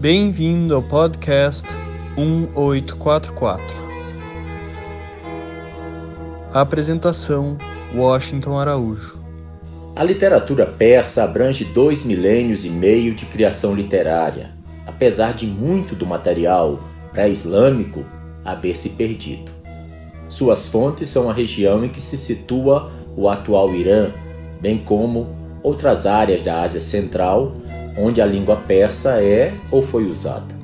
Bem-vindo ao podcast 1844. Apresentação: Washington Araújo. A literatura persa abrange dois milênios e meio de criação literária, apesar de muito do material pré-islâmico haver se perdido. Suas fontes são a região em que se situa o atual Irã, bem como outras áreas da Ásia Central, onde a língua persa é ou foi usada.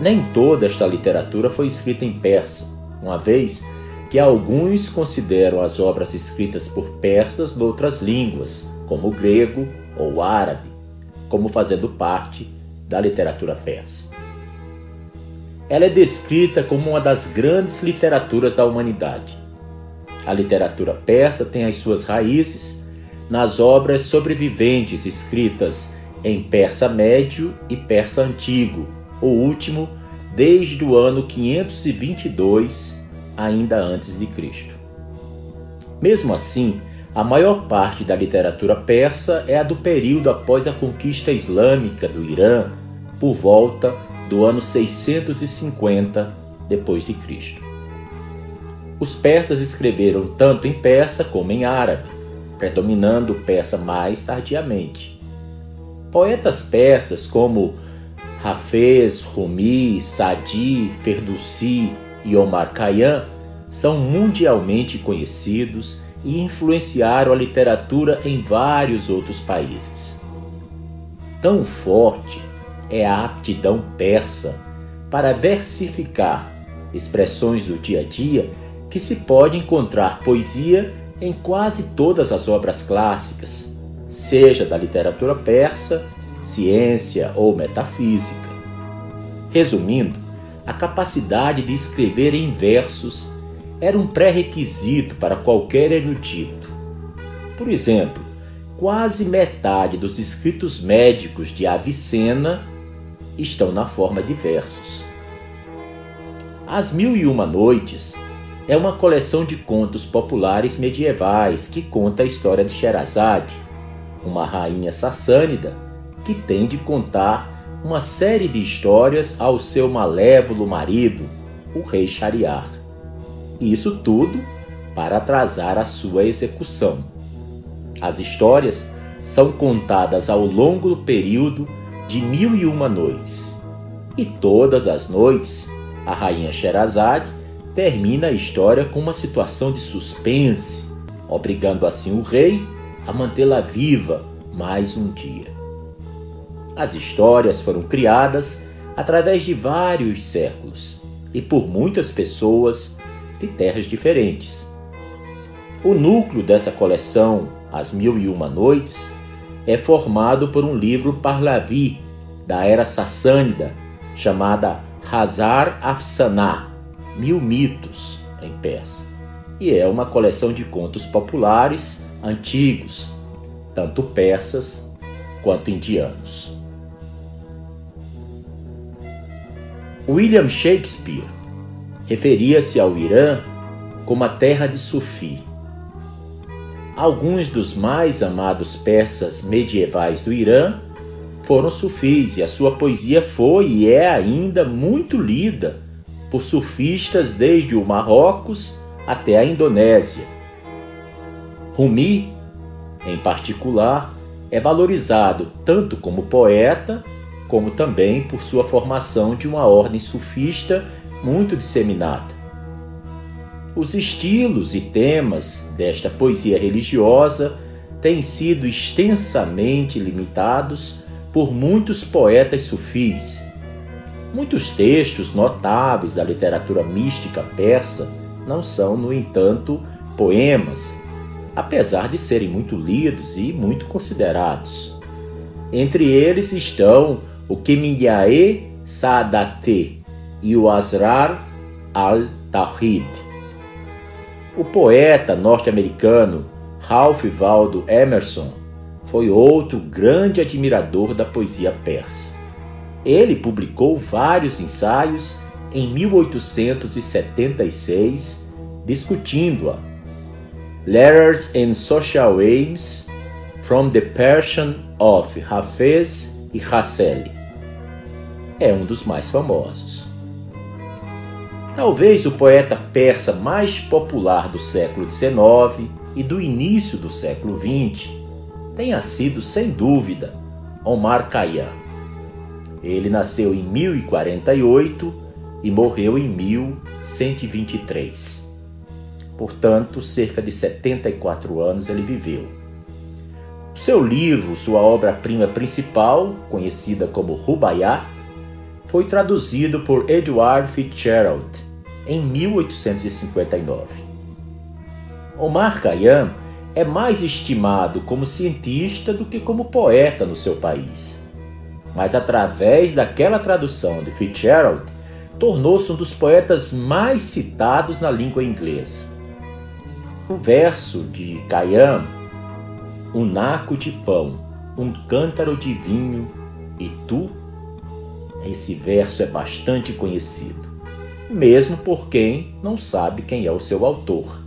Nem toda esta literatura foi escrita em persa, uma vez que alguns consideram as obras escritas por persas noutras línguas, como o grego ou o árabe, como fazendo parte da literatura persa. Ela é descrita como uma das grandes literaturas da humanidade. A literatura persa tem as suas raízes nas obras sobreviventes escritas em persa médio e persa antigo, o último desde o ano 522 ainda antes de Cristo. Mesmo assim, a maior parte da literatura persa é a do período após a conquista islâmica do Irã, por volta do ano 650 depois de Cristo. Os persas escreveram tanto em persa como em árabe, predominando o persa mais tardiamente. Poetas persas como Hafez, Rumi, Sadi, Ferdowsi e Omar Khayyam são mundialmente conhecidos e influenciaram a literatura em vários outros países. Tão forte é a aptidão persa para versificar expressões do dia a dia que se pode encontrar poesia em quase todas as obras clássicas, seja da literatura persa, ciência ou metafísica. Resumindo, a capacidade de escrever em versos era um pré-requisito para qualquer erudito. Por exemplo, quase metade dos escritos médicos de Avicena estão na forma de versos. As Mil e Uma Noites é uma coleção de contos populares medievais que conta a história de Sherazade, uma rainha sassânida que tem de contar uma série de histórias ao seu malévolo marido, o rei Shariar. Isso tudo para atrasar a sua execução. As histórias são contadas ao longo do período de mil e uma noites. E todas as noites, a rainha Sherazade termina a história com uma situação de suspense, obrigando assim o rei a mantê-la viva mais um dia. As histórias foram criadas através de vários séculos e por muitas pessoas de terras diferentes. O núcleo dessa coleção, As Mil e Uma Noites, é formado por um livro Parlavi da era sassânida chamada Hazar Afsanah, Mil Mitos em Persa, e é uma coleção de contos populares antigos, tanto persas quanto indianos. William Shakespeare referia-se ao Irã como a terra de Sufi. Alguns dos mais amados persas medievais do Irã foram sufis e a sua poesia foi e é ainda muito lida por surfistas desde o Marrocos até a Indonésia. Rumi, em particular, é valorizado tanto como poeta, como também por sua formação de uma ordem sufista muito disseminada. Os estilos e temas desta poesia religiosa têm sido extensamente limitados por muitos poetas sufis Muitos textos notáveis da literatura mística persa não são, no entanto, poemas, apesar de serem muito lidos e muito considerados. Entre eles estão o Keminyae Saadate e o Asrar al-Tawhid. O poeta norte-americano Ralph Waldo Emerson foi outro grande admirador da poesia persa. Ele publicou vários ensaios em 1876 discutindo-a. Letters and Social Aims from the Persian of Hafez e Hasseli. é um dos mais famosos. Talvez o poeta persa mais popular do século XIX e do início do século XX tenha sido, sem dúvida, Omar Khayyam. Ele nasceu em 1048 e morreu em 1123. Portanto, cerca de 74 anos ele viveu. Seu livro, sua obra-prima principal, conhecida como Rubaiyat, foi traduzido por Edward Fitzgerald em 1859. Omar Khayyam é mais estimado como cientista do que como poeta no seu país. Mas através daquela tradução de Fitzgerald, tornou-se um dos poetas mais citados na língua inglesa. O verso de Khayyam, um naco de pão, um cântaro de vinho e tu, esse verso é bastante conhecido mesmo por quem não sabe quem é o seu autor,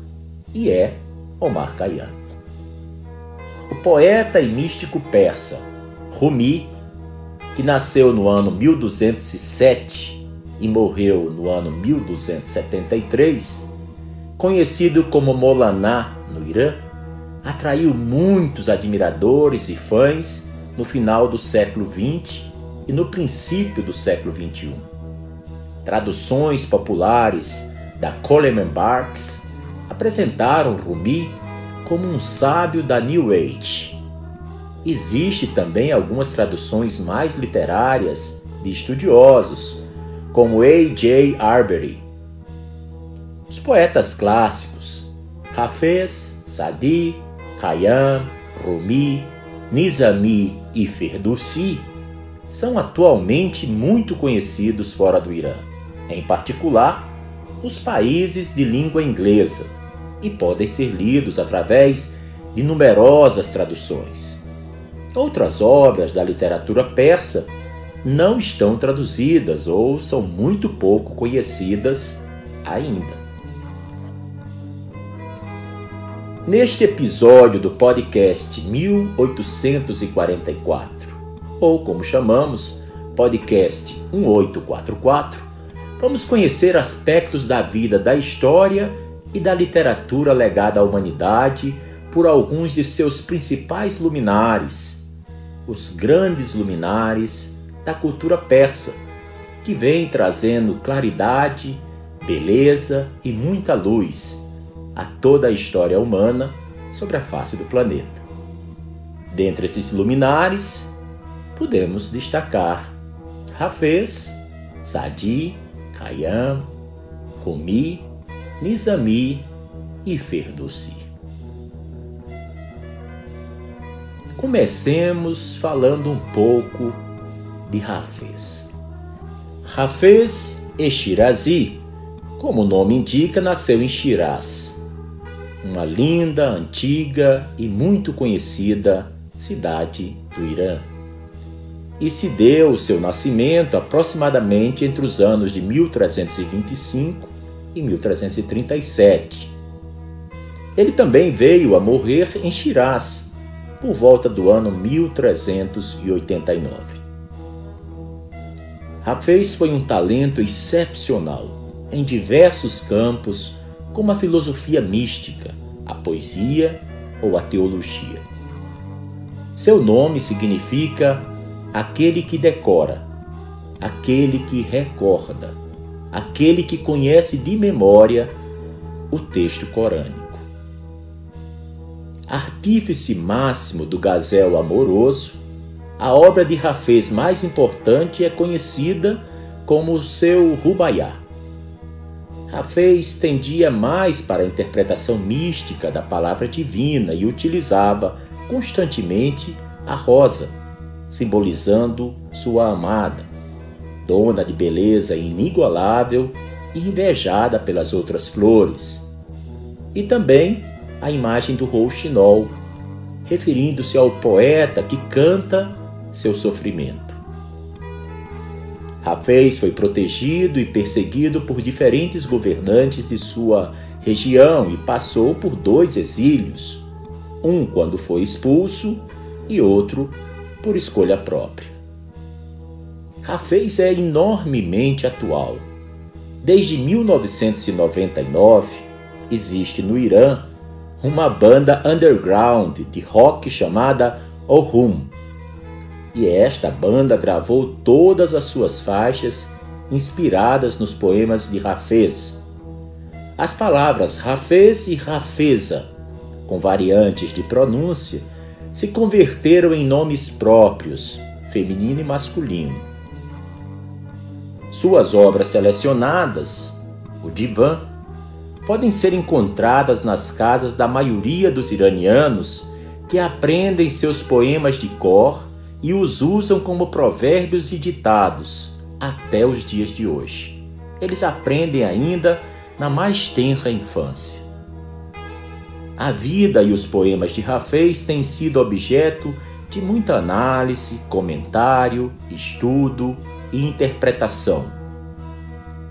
e é Omar Khayyam. O poeta e místico persa Rumi, que nasceu no ano 1207 e morreu no ano 1273, conhecido como Molaná no Irã, atraiu muitos admiradores e fãs no final do século XX e no princípio do século XXI traduções populares da Coleman Barks apresentaram Rumi como um sábio da New Age. Existe também algumas traduções mais literárias de estudiosos, como A.J. Arbery. Os poetas clássicos Hafez, Sadi, Khayyam, Rumi, Nizami e Ferdowsi são atualmente muito conhecidos fora do Irã em particular os países de língua inglesa, e podem ser lidos através de numerosas traduções. Outras obras da literatura persa não estão traduzidas ou são muito pouco conhecidas ainda. Neste episódio do podcast 1844, ou como chamamos, podcast 1844, vamos conhecer aspectos da vida, da história e da literatura legada à humanidade por alguns de seus principais luminares, os grandes luminares da cultura persa, que vem trazendo claridade, beleza e muita luz a toda a história humana sobre a face do planeta. Dentre esses luminares, podemos destacar Hafez, Sadi, Khayyam, Rumi, Nizami e Ferdowsi. Comecemos falando um pouco de Hafez. Hafez Eshirazi, como o nome indica, nasceu em Shiraz, uma linda, antiga e muito conhecida cidade do Irã e se deu o seu nascimento aproximadamente entre os anos de 1325 e 1337. Ele também veio a morrer em Shiraz por volta do ano 1389. Hafez foi um talento excepcional em diversos campos, como a filosofia mística, a poesia ou a teologia. Seu nome significa aquele que decora, aquele que recorda, aquele que conhece de memória o texto corânico. Artífice máximo do gazel amoroso, a obra de Rafez mais importante é conhecida como seu Rubaiá. Rafez tendia mais para a interpretação mística da palavra divina e utilizava constantemente a rosa simbolizando sua amada, dona de beleza inigualável e invejada pelas outras flores. E também a imagem do rouxinol, referindo-se ao poeta que canta seu sofrimento. Rafez foi protegido e perseguido por diferentes governantes de sua região e passou por dois exílios, um quando foi expulso e outro por escolha própria. Rafez é enormemente atual. Desde 1999, existe no Irã uma banda underground de rock chamada Ohum. E esta banda gravou todas as suas faixas inspiradas nos poemas de Hafez. As palavras Hafez e Hafeza, com variantes de pronúncia, se converteram em nomes próprios, feminino e masculino. Suas obras selecionadas, o Divan, podem ser encontradas nas casas da maioria dos iranianos que aprendem seus poemas de cor e os usam como provérbios e ditados até os dias de hoje. Eles aprendem ainda na mais tenra infância. A vida e os poemas de Rafez têm sido objeto de muita análise, comentário, estudo e interpretação.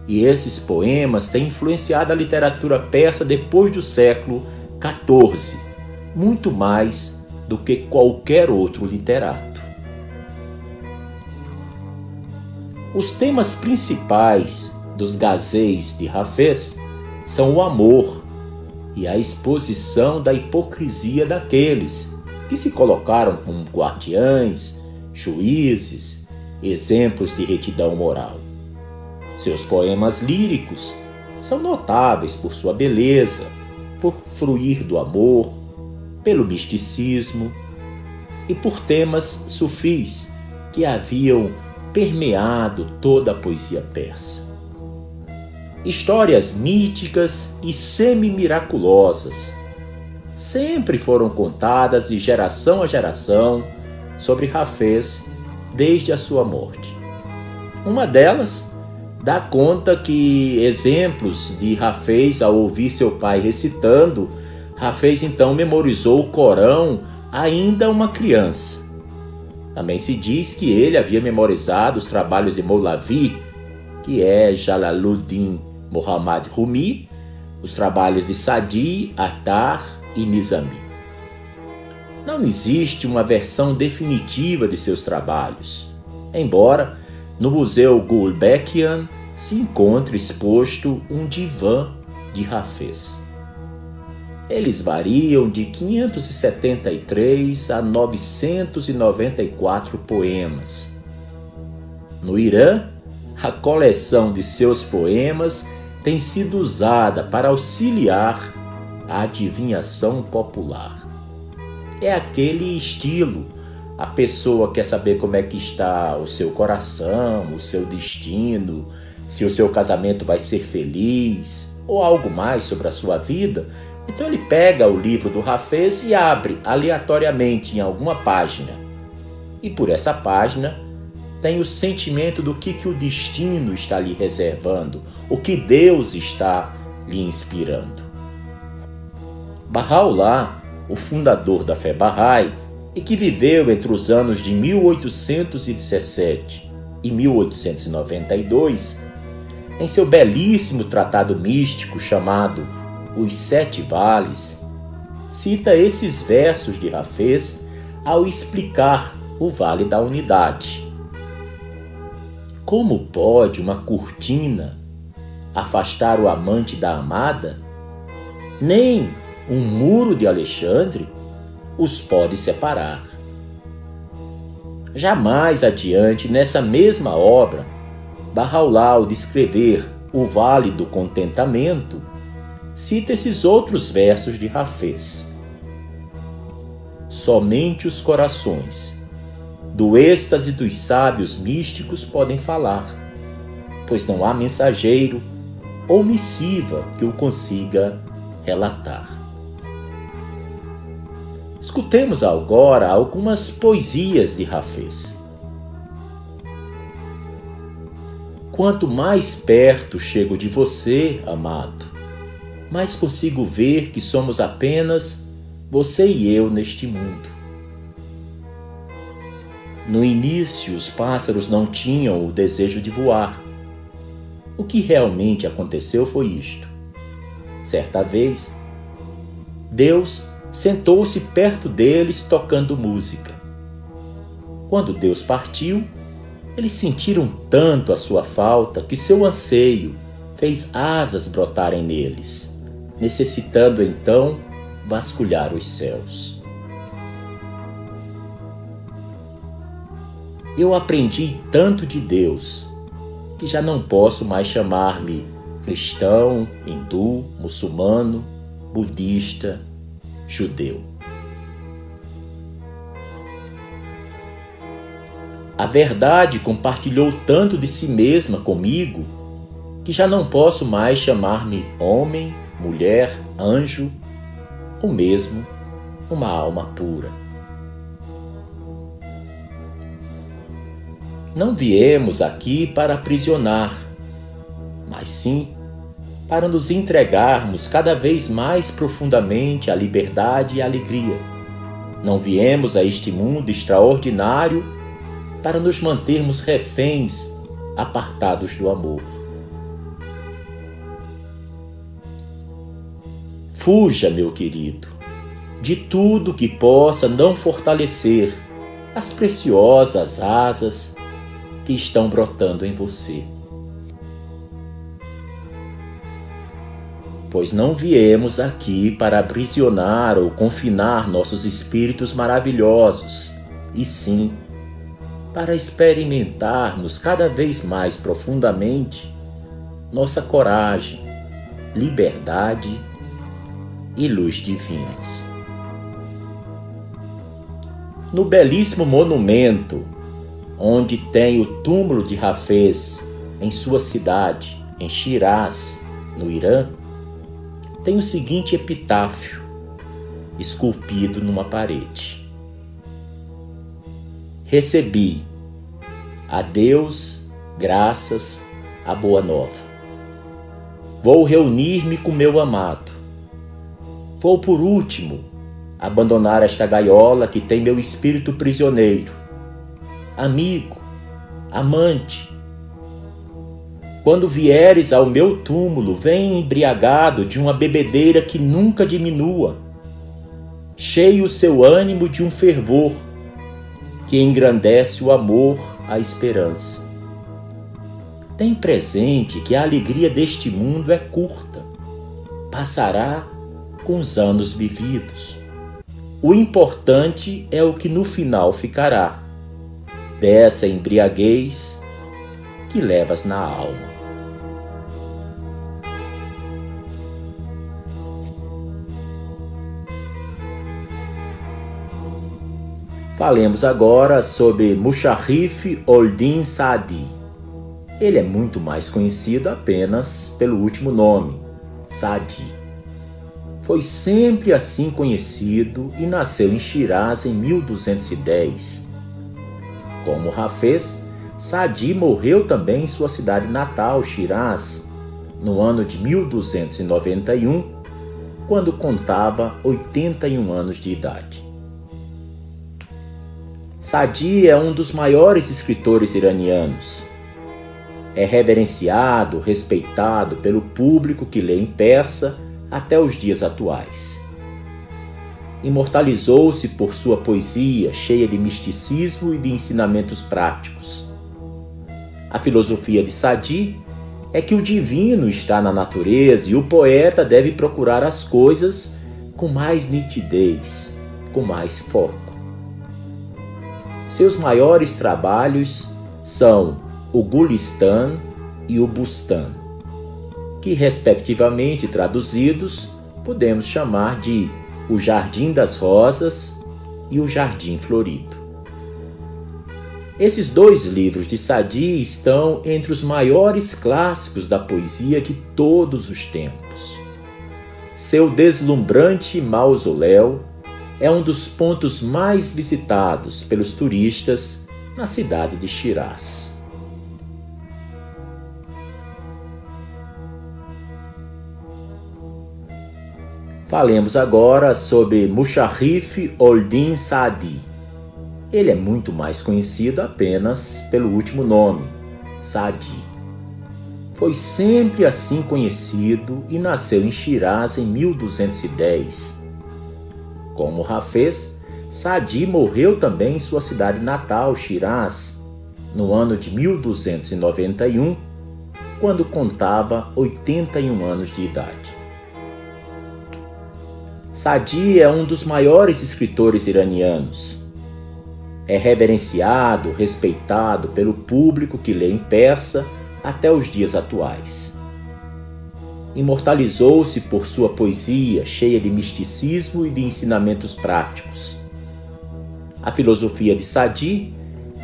E esses poemas têm influenciado a literatura persa depois do século XIV, muito mais do que qualquer outro literato. Os temas principais dos gazês de Hafez são o amor e a exposição da hipocrisia daqueles que se colocaram como guardiães, juízes, exemplos de retidão moral. Seus poemas líricos são notáveis por sua beleza, por fruir do amor, pelo misticismo e por temas sufis que haviam permeado toda a poesia persa. Histórias míticas e semi-miraculosas sempre foram contadas de geração a geração sobre Rafez desde a sua morte. Uma delas dá conta que exemplos de Rafez ao ouvir seu pai recitando, Rafez então memorizou o Corão ainda uma criança também se diz que ele havia memorizado os trabalhos de Moulavi, que é Jalaluddin Muhammad Rumi, os trabalhos de Sadi, Attar e Nizami. Não existe uma versão definitiva de seus trabalhos, embora no Museu Gulbenkian se encontre exposto um divã de Hafez. Eles variam de 573 a 994 poemas. No Irã, a coleção de seus poemas tem sido usada para auxiliar a adivinhação popular. É aquele estilo. A pessoa quer saber como é que está o seu coração, o seu destino, se o seu casamento vai ser feliz ou algo mais sobre a sua vida então ele pega o livro do Rafez e abre aleatoriamente em alguma página. E por essa página tem o sentimento do que, que o destino está lhe reservando, o que Deus está lhe inspirando. Bahá'u'lláh, o fundador da fé Bahá'í, e que viveu entre os anos de 1817 e 1892, em seu belíssimo tratado místico chamado os Sete Vales, cita esses versos de Rafez ao explicar o Vale da Unidade. Como pode uma cortina afastar o amante da amada? Nem um muro de Alexandre os pode separar. Jamais adiante, nessa mesma obra, Barraulá, ao descrever o Vale do Contentamento, cita esses outros versos de Rafez. Somente os corações, do êxtase dos sábios místicos, podem falar, pois não há mensageiro ou missiva que o consiga relatar. Escutemos agora algumas poesias de Rafez. Quanto mais perto chego de você, amado, mas consigo ver que somos apenas você e eu neste mundo. No início, os pássaros não tinham o desejo de voar. O que realmente aconteceu foi isto. Certa vez, Deus sentou-se perto deles tocando música. Quando Deus partiu, Eles sentiram tanto a sua falta que seu anseio fez asas brotarem neles, necessitando então vasculhar os céus. Eu aprendi tanto de Deus que já não posso mais chamar-me cristão, hindu, muçulmano, budista, judeu. A verdade compartilhou tanto de si mesma comigo que já não posso mais chamar-me homem, mulher, anjo ou mesmo uma alma pura. Não viemos aqui para aprisionar, mas sim para nos entregarmos cada vez mais profundamente à liberdade e à alegria. Não viemos a este mundo extraordinário para nos mantermos reféns apartados do amor. Fuja, meu querido, de tudo que possa não fortalecer as preciosas asas que estão brotando em você. Pois não viemos aqui para aprisionar ou confinar nossos espíritos maravilhosos, e sim para experimentarmos cada vez mais profundamente nossa coragem, liberdade e luz divinas. No belíssimo monumento, onde tem o túmulo de Hafez em sua cidade, em Shiraz, no Irã, tem o seguinte epitáfio esculpido numa parede: Recebi a Deus graças à boa nova. Vou reunir-me com meu amado Vou por último abandonar esta gaiola que tem meu espírito prisioneiro. Amigo, amante, quando vieres ao meu túmulo, vem embriagado de uma bebedeira que nunca diminua, cheio o seu ânimo de um fervor que engrandece o amor, a esperança. Tem presente que a alegria deste mundo é curta, passará com os anos vividos. O importante é o que no final ficará, dessa embriaguez que levas na alma. Falemos agora sobre Musharrif Oldin Saadi. Ele é muito mais conhecido apenas pelo último nome, Saadi. Foi sempre assim conhecido e nasceu em Shiraz em 1210. Como Hafez, Sadi morreu também em sua cidade natal, Shiraz, no ano de 1291, quando contava 81 anos de idade. Sadi é um dos maiores escritores iranianos. É reverenciado, respeitado pelo público que lê em persa até os dias atuais. Imortalizou-se por sua poesia cheia de misticismo e de ensinamentos práticos. A filosofia de Sadi é que o divino está na natureza e o poeta deve procurar as coisas com mais nitidez, com mais foco. Seus maiores trabalhos são o Gulistan e o Bustan que, respectivamente traduzidos, podemos chamar de O Jardim das Rosas e O Jardim Florido. Esses dois livros de Sadi estão entre os maiores clássicos da poesia de todos os tempos. Seu deslumbrante mausoléu é um dos pontos mais visitados pelos turistas na cidade de Shiraz. Falemos agora sobre Musharrif Oldin Saadi. Ele é muito mais conhecido apenas pelo último nome, Saadi. Foi sempre assim conhecido e nasceu em Shiraz em 1210. Como Hafez, Saadi morreu também em sua cidade natal, Shiraz, no ano de 1291, quando contava 81 anos de idade. Sadi é um dos maiores escritores iranianos. É reverenciado, respeitado pelo público que lê em persa até os dias atuais. Imortalizou-se por sua poesia cheia de misticismo e de ensinamentos práticos. A filosofia de Sadi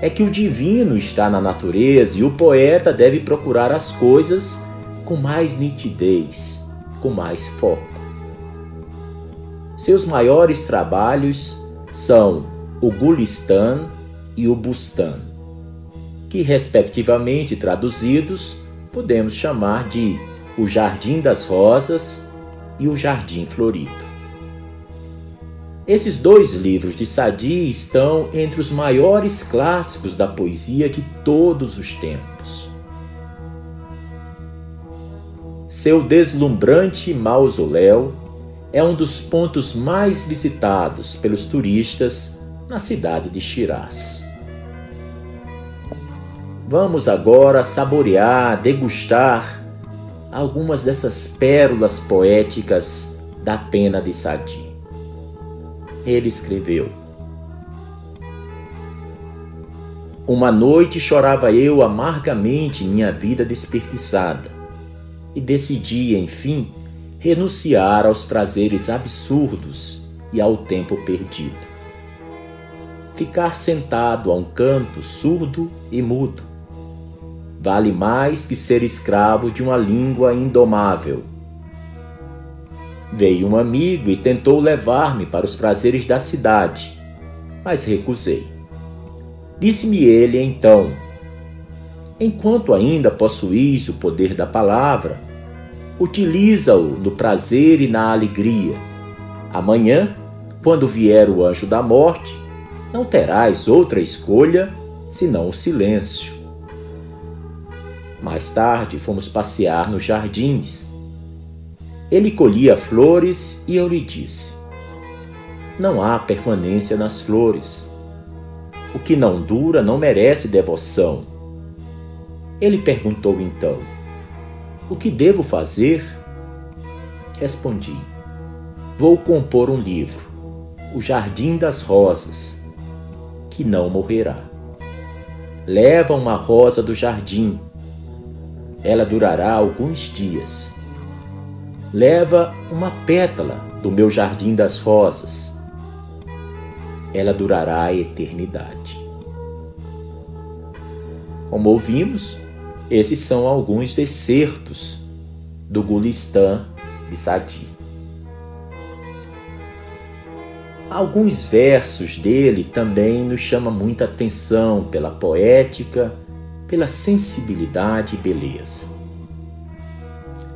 é que o divino está na natureza e o poeta deve procurar as coisas com mais nitidez, com mais foco. Seus maiores trabalhos são o Gulistan e o Bustan, que, respectivamente traduzidos, podemos chamar de o Jardim das Rosas e o Jardim Florido. Esses dois livros de Sadi estão entre os maiores clássicos da poesia de todos os tempos. Seu deslumbrante mausoléu é um dos pontos mais visitados pelos turistas na cidade de Shiraz. Vamos agora saborear, degustar algumas dessas pérolas poéticas da pena de Sadi ele escreveu: Uma noite chorava eu amargamente minha vida desperdiçada e decidi, enfim, renunciar aos prazeres absurdos e ao tempo perdido. Ficar sentado a um canto surdo e mudo vale mais que ser escravo de uma língua indomável Veio um amigo e tentou levar-me para os prazeres da cidade, mas recusei. Disse-me ele então: Enquanto ainda possuís o poder da palavra, utiliza-o no prazer e na alegria. Amanhã, quando vier o anjo da morte, não terás outra escolha senão o silêncio. Mais tarde fomos passear nos jardins ele colhia flores e eu lhe disse: Não há permanência nas flores. O que não dura não merece devoção. Ele perguntou então: O que devo fazer? Respondi: Vou compor um livro, O Jardim das Rosas, que não morrerá. Leva uma rosa do jardim. Ela durará alguns dias leva uma pétala do meu jardim das rosas. Ela durará a eternidade. Como ouvimos, esses são alguns excertos do Gulistan de Sadi. Alguns versos dele também nos chamam muita atenção pela poética, pela sensibilidade e beleza.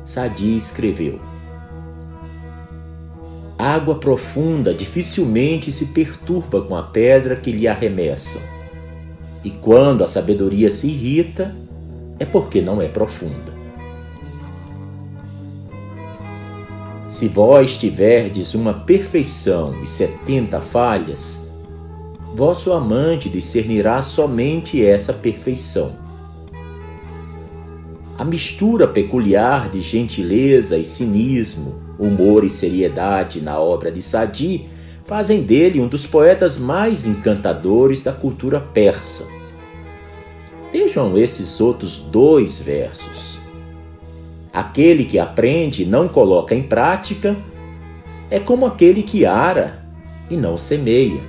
Sadi escreveu: Água profunda dificilmente se perturba com a pedra que lhe arremessam. E quando a sabedoria se irrita, é porque não é profunda. Se vós tiverdes uma perfeição e setenta falhas, vosso amante discernirá somente essa perfeição a mistura peculiar de gentileza e cinismo, humor e seriedade na obra de Sadi fazem dele um dos poetas mais encantadores da cultura persa. Vejam esses outros dois versos. Aquele que aprende e não coloca em prática é como aquele que ara e não semeia.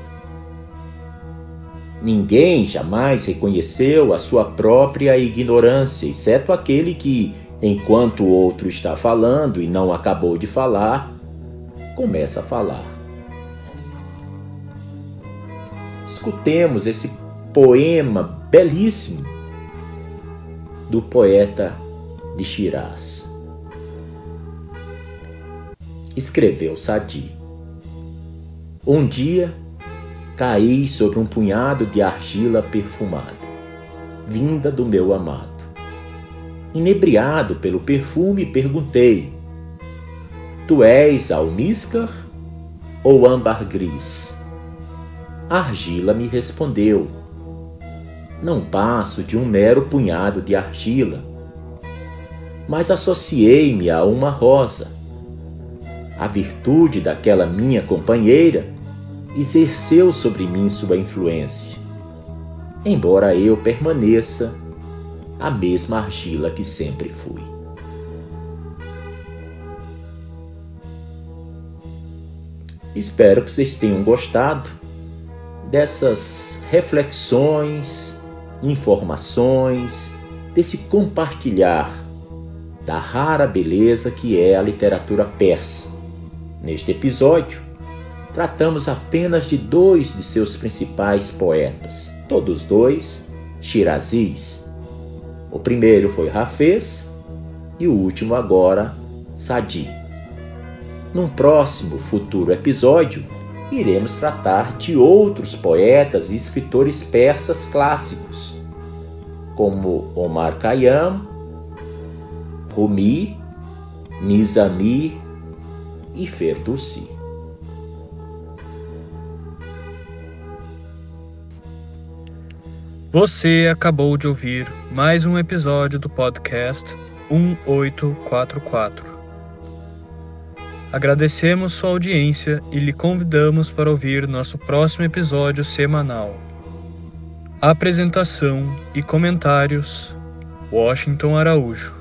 Ninguém jamais reconheceu a sua própria ignorância, exceto aquele que, enquanto o outro está falando e não acabou de falar, começa a falar. Escutemos esse poema belíssimo do poeta de Shiraz. Escreveu Sadi. Um dia, caí sobre um punhado de argila perfumada, vinda do meu amado. Inebriado pelo perfume, perguntei: Tu és almíscar ou âmbar gris? A argila me respondeu: não passo de um mero punhado de argila. Mas associei-me a uma rosa. A virtude daquela minha companheira exerceu sobre mim sua influência, embora eu permaneça a mesma argila que sempre fui. Espero que vocês tenham gostado dessas reflexões, informações, desse compartilhar da rara beleza que é a literatura persa. Neste episódio, tratamos apenas de dois de seus principais poetas, todos dois Shirazis. O primeiro foi Hafez e o último agora Sadi. Num próximo futuro episódio, iremos tratar de outros poetas e escritores persas clássicos, como Omar Khayyam, Rumi, Nizami e Ferdowsi. Você acabou de ouvir mais um episódio do podcast 1844. Agradecemos sua audiência e lhe convidamos para ouvir nosso próximo episódio semanal. Apresentação e comentários: Washington Araújo.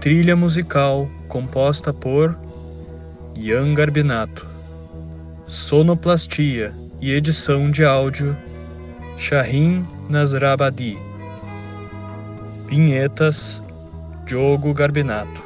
Trilha musical composta por Ian Garbinato. Sonoplastia e edição de áudio Shahin Nasrabadi. Vinhetas Diogo Garbinato.